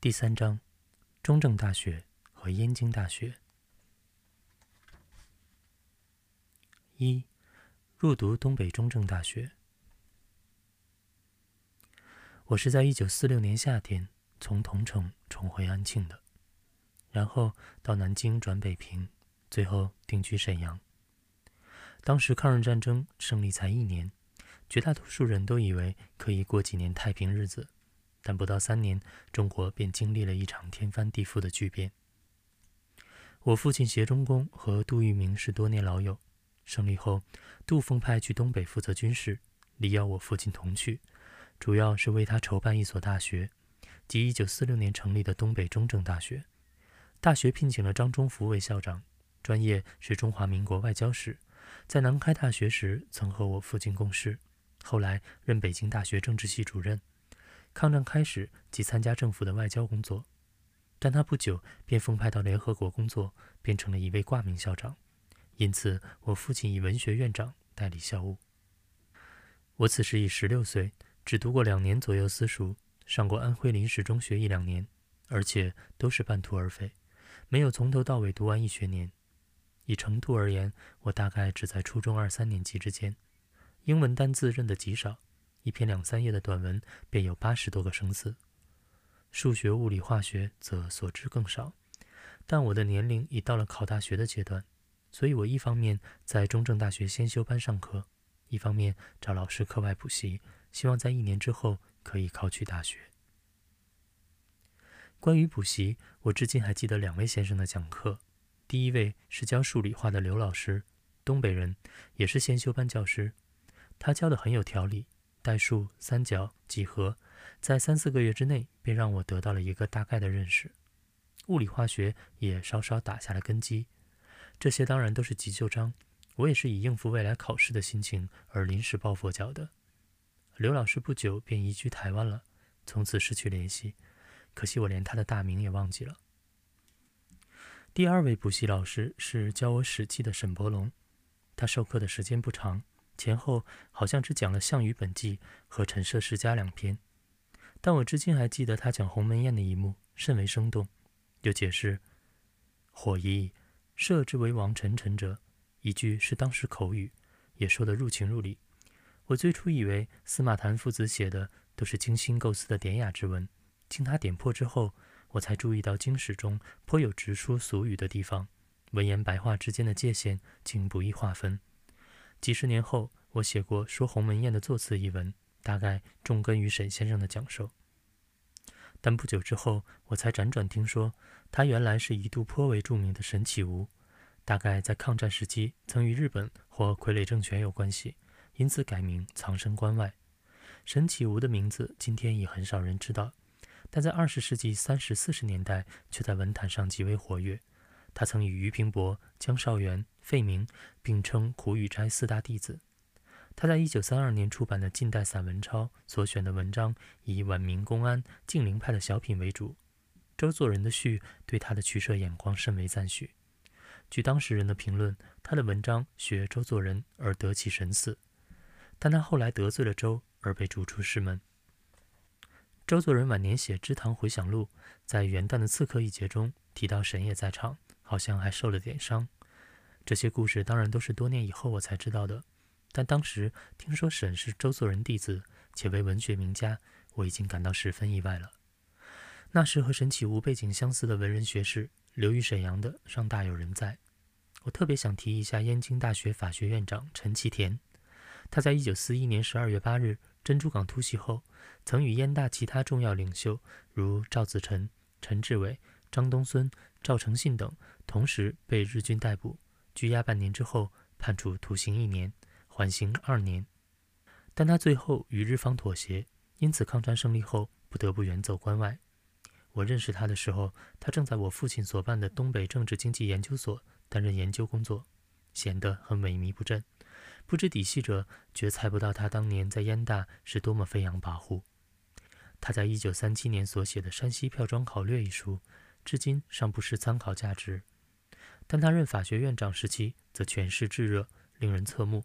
第三章：中正大学和燕京大学。一、入读东北中正大学。我是在一九四六年夏天从桐城重回安庆的，然后到南京转北平，最后定居沈阳。当时抗日战争胜利才一年，绝大多数人都以为可以过几年太平日子，但不到三年，中国便经历了一场天翻地覆的巨变。我父亲协中公和杜聿明是多年老友，胜利后，杜奉派去东北负责军事，力邀我父亲同去，主要是为他筹办一所大学，即1946年成立的东北中正大学。大学聘请了张忠福为校长，专业是中华民国外交史。在南开大学时，曾和我父亲共事，后来任北京大学政治系主任。抗战开始即参加政府的外交工作，但他不久便奉派到联合国工作，变成了一位挂名校长。因此，我父亲以文学院长代理校务。我此时已十六岁，只读过两年左右私塾，上过安徽临时中学一两年，而且都是半途而废，没有从头到尾读完一学年。以程度而言，我大概只在初中二三年级之间，英文单字认得极少，一篇两三页的短文便有八十多个生字。数学、物理、化学则所知更少。但我的年龄已到了考大学的阶段，所以我一方面在中正大学先修班上课，一方面找老师课外补习，希望在一年之后可以考取大学。关于补习，我至今还记得两位先生的讲课。第一位是教数理化的刘老师，东北人，也是先修班教师。他教的很有条理，代数、三角、几何，在三四个月之内便让我得到了一个大概的认识。物理化学也稍稍打下了根基。这些当然都是急救章，我也是以应付未来考试的心情而临时抱佛脚的。刘老师不久便移居台湾了，从此失去联系，可惜我连他的大名也忘记了。第二位补习老师是教我《史记》的沈伯龙，他授课的时间不长，前后好像只讲了《项羽本纪》和《陈涉世家》两篇，但我至今还记得他讲鸿门宴的一幕，甚为生动。又解释“火夷，射之为王臣臣者”，一句是当时口语，也说得入情入理。我最初以为司马谈父子写的都是精心构思的典雅之文，经他点破之后。我才注意到经史中颇有直书俗语的地方，文言白话之间的界限竟不易划分。几十年后，我写过《说鸿门宴》的作词一文，大概重根于沈先生的讲授。但不久之后，我才辗转听说，他原来是一度颇为著名的沈启吾，大概在抗战时期曾与日本或傀儡政权有关系，因此改名藏身关外。沈启吾的名字今天已很少人知道。但在二十世纪三十四十年代，却在文坛上极为活跃。他曾与俞平伯、江绍元、费明并称苦雨斋四大弟子。他在一九三二年出版的近代散文抄所选的文章，以晚明公安、静陵派的小品为主。周作人的序对他的取舍眼光甚为赞许。据当时人的评论，他的文章学周作人而得其神似。但他后来得罪了周，而被逐出师门。周作人晚年写《知堂回想录》，在元旦的刺客一节中提到沈也在场，好像还受了点伤。这些故事当然都是多年以后我才知道的，但当时听说沈是周作人弟子，且为文学名家，我已经感到十分意外了。那时和沈启无背景相似的文人学士，留于沈阳的尚大有人在。我特别想提一下燕京大学法学院长陈其田，他在一九四一年十二月八日。珍珠港突袭后，曾与燕大其他重要领袖如赵子晨、陈志伟、张东荪、赵承信等，同时被日军逮捕、拘押半年之后，判处徒刑一年，缓刑二年。但他最后与日方妥协，因此抗战胜利后不得不远走关外。我认识他的时候，他正在我父亲所办的东北政治经济研究所担任研究工作，显得很萎靡不振。不知底细者，绝猜不到他当年在燕大是多么飞扬跋扈。他在一九三七年所写的《山西票庄考略》一书，至今尚不失参考价值。但他任法学院长时期，则权势炙热，令人侧目。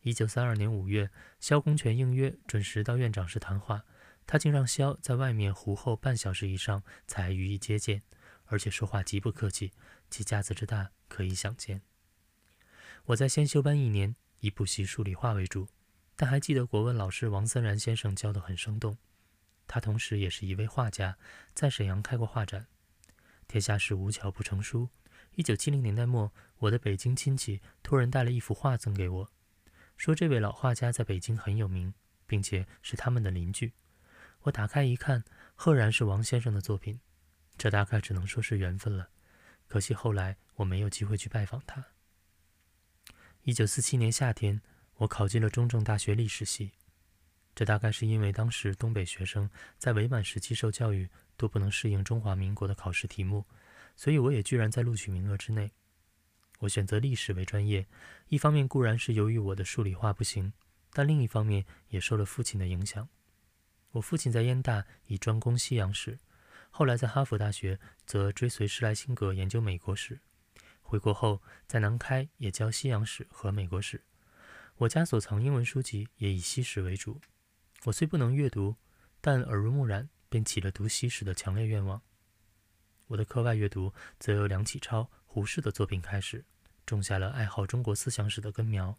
一九三二年五月，萧公权应约准时到院长室谈话，他竟让萧在外面胡候半小时以上才予以接见，而且说话极不客气，其架子之大可以想见。我在先修班一年，以补习数理化为主，但还记得国文老师王森然先生教得很生动。他同时也是一位画家，在沈阳开过画展。天下事无巧不成书。一九七零年代末，我的北京亲戚托人带了一幅画赠给我，说这位老画家在北京很有名，并且是他们的邻居。我打开一看，赫然是王先生的作品。这大概只能说是缘分了。可惜后来我没有机会去拜访他。一九四七年夏天，我考进了中正大学历史系。这大概是因为当时东北学生在伪满时期受教育都不能适应中华民国的考试题目。所以我也居然在录取名额之内。我选择历史为专业，一方面固然是由于我的数理化不行，但另一方面也受了父亲的影响。我父亲在燕大以专攻西洋史，后来在哈佛大学则追随施莱辛格研究美国史。回国后在南开也教西洋史和美国史。我家所藏英文书籍也以西史为主。我虽不能阅读，但耳濡目染，便起了读西史的强烈愿望。我的课外阅读则由梁启超、胡适的作品开始，种下了爱好中国思想史的根苗。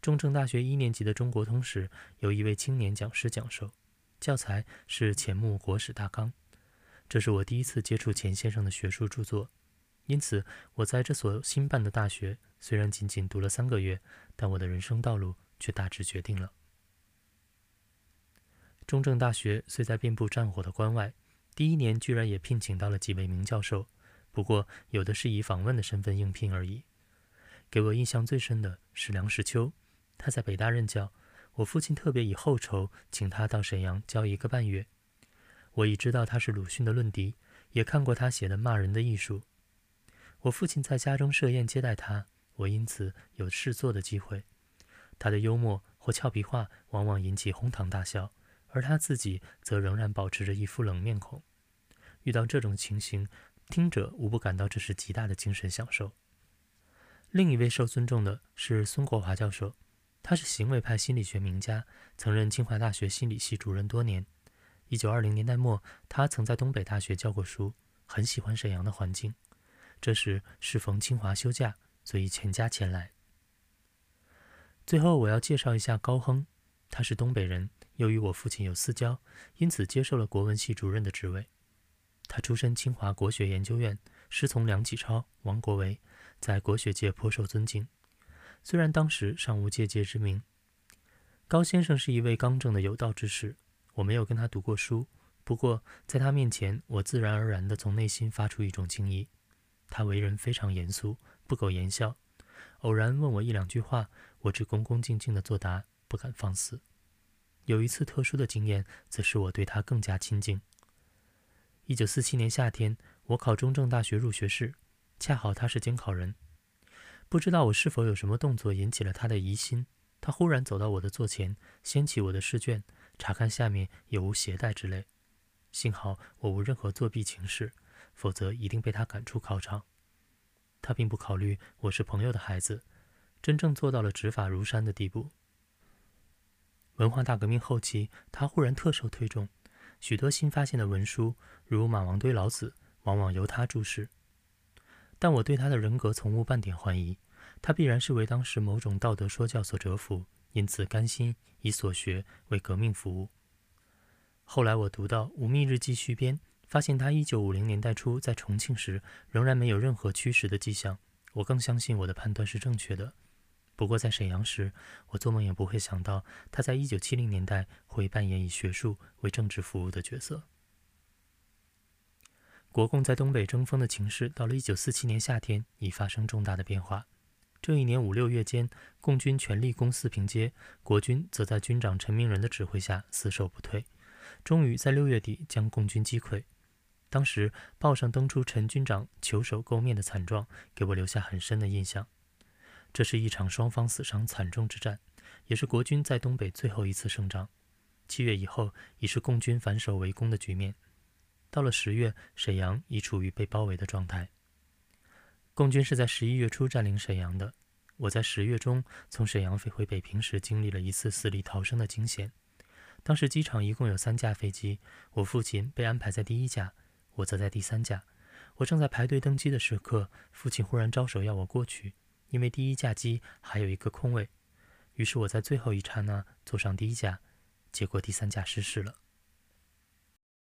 中正大学一年级的中国通史由一位青年讲师讲授，教材是钱穆《国史大纲》。这是我第一次接触钱先生的学术著作，因此我在这所新办的大学虽然仅仅读了三个月，但我的人生道路却大致决定了。中正大学虽在遍布战火的关外。第一年居然也聘请到了几位名教授，不过有的是以访问的身份应聘而已。给我印象最深的是梁实秋，他在北大任教，我父亲特别以厚酬请他到沈阳教一个半月。我已知道他是鲁迅的论敌，也看过他写的《骂人的艺术》。我父亲在家中设宴接待他，我因此有试作的机会。他的幽默或俏皮话往往引起哄堂大笑。而他自己则仍然保持着一副冷面孔。遇到这种情形，听者无不感到这是极大的精神享受。另一位受尊重的是孙国华教授，他是行为派心理学名家，曾任清华大学心理系主任多年。一九二零年代末，他曾在东北大学教过书，很喜欢沈阳的环境。这时适逢清华休假，所以全家前来。最后，我要介绍一下高亨，他是东北人。由于我父亲有私交，因此接受了国文系主任的职位。他出身清华国学研究院，师从梁启超、王国维，在国学界颇受尊敬。虽然当时尚无借界之名，高先生是一位刚正的有道之士。我没有跟他读过书，不过在他面前，我自然而然地从内心发出一种敬意。他为人非常严肃，不苟言笑。偶然问我一两句话，我只恭恭敬敬地作答，不敢放肆。有一次特殊的经验，则使我对他更加亲近。一九四七年夏天，我考中正大学入学试，恰好他是监考人。不知道我是否有什么动作引起了他的疑心，他忽然走到我的座前，掀起我的试卷，查看下面有无携带之类。幸好我无任何作弊情事，否则一定被他赶出考场。他并不考虑我是朋友的孩子，真正做到了执法如山的地步。文化大革命后期，他忽然特受推重，许多新发现的文书，如马王堆老子，往往由他注释。但我对他的人格从无半点怀疑，他必然是为当时某种道德说教所折服，因此甘心以所学为革命服务。后来我读到《吴宓日记》续编，发现他1950年代初在重庆时仍然没有任何驱使的迹象，我更相信我的判断是正确的。不过，在沈阳时，我做梦也不会想到，他在1970年代会扮演以学术为政治服务的角色。国共在东北争锋的情势，到了1947年夏天已发生重大的变化。这一年五六月间，共军全力攻四平街，国军则在军长陈明仁的指挥下死守不退，终于在六月底将共军击溃。当时报上登出陈军长求手垢面的惨状，给我留下很深的印象。这是一场双方死伤惨重之战，也是国军在东北最后一次胜仗。七月以后已是共军反守为攻的局面。到了十月，沈阳已处于被包围的状态。共军是在十一月初占领沈阳的。我在十月中从沈阳飞回北平时，经历了一次死里逃生的惊险。当时机场一共有三架飞机，我父亲被安排在第一架，我则在第三架。我正在排队登机的时刻，父亲忽然招手要我过去，因为第一架机还有一个空位。于是我在最后一刹那坐上第一架，结果第三架失事了。